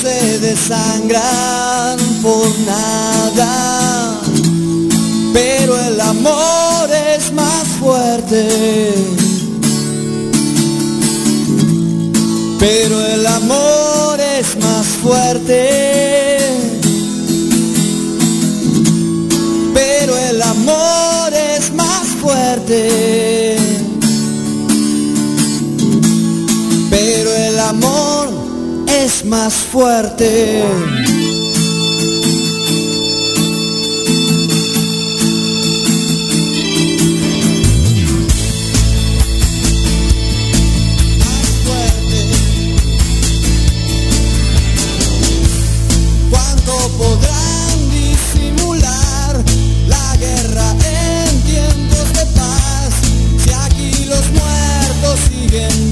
se desangran por nada, pero el amor es más fuerte. Pero el amor es más fuerte. Más fuerte, más fuerte. Cuánto podrán disimular la guerra en tiempos de paz. Si aquí los muertos siguen.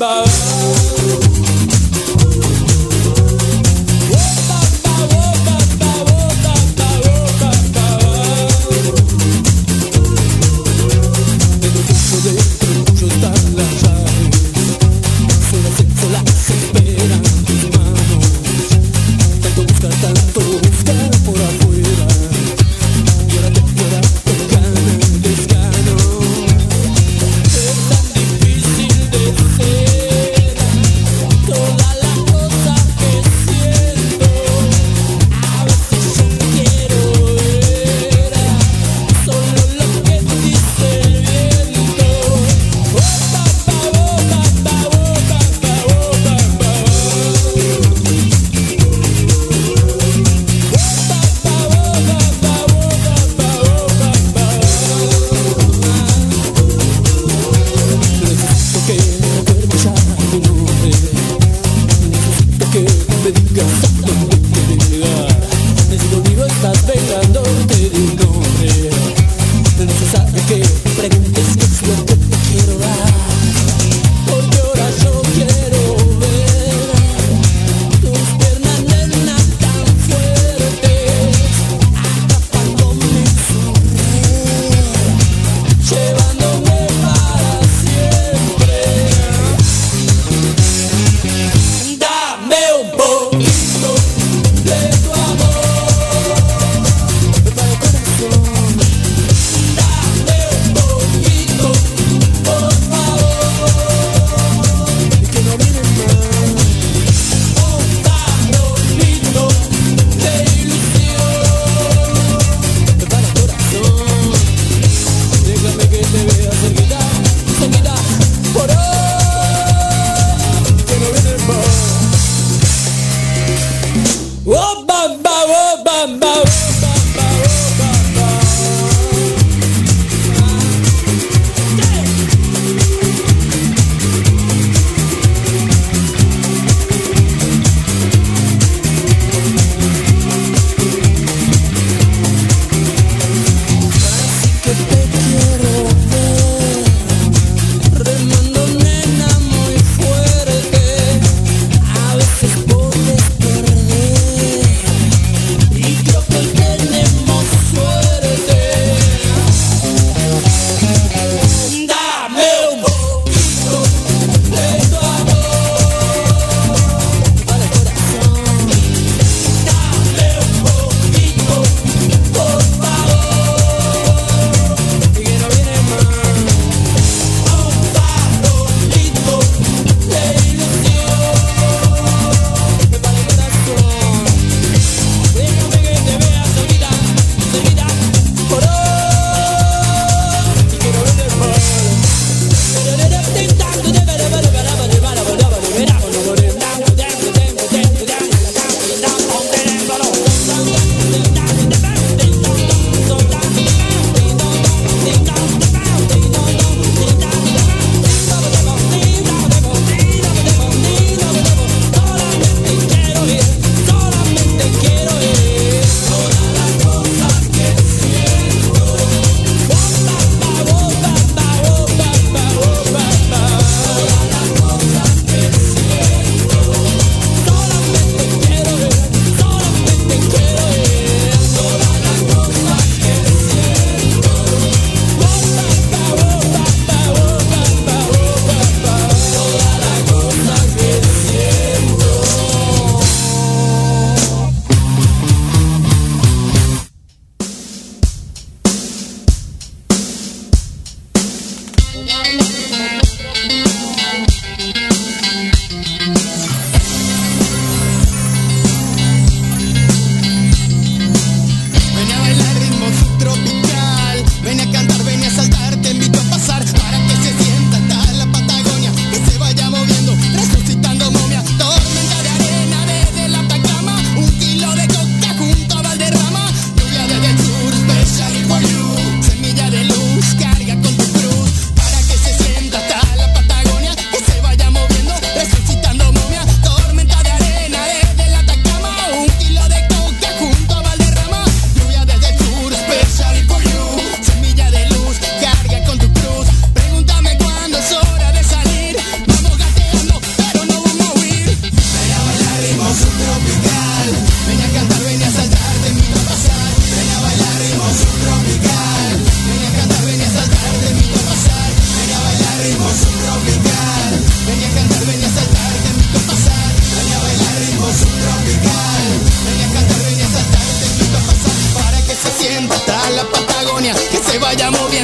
Bye.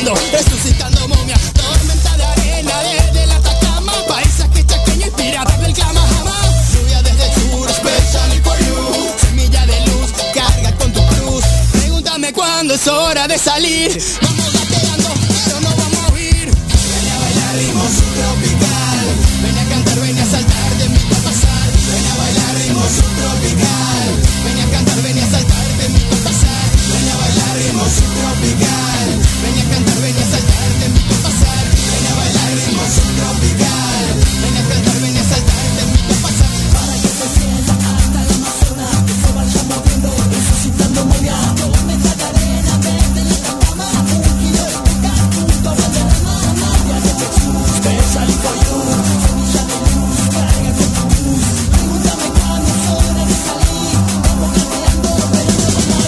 resucitando momia, tormenta de arena desde la Atacama, paisaje chaqueño y pirata el clama jamás, lluvia desde el sur, special for you, semilla de luz, carga con tu cruz, pregúntame cuándo es hora de salir.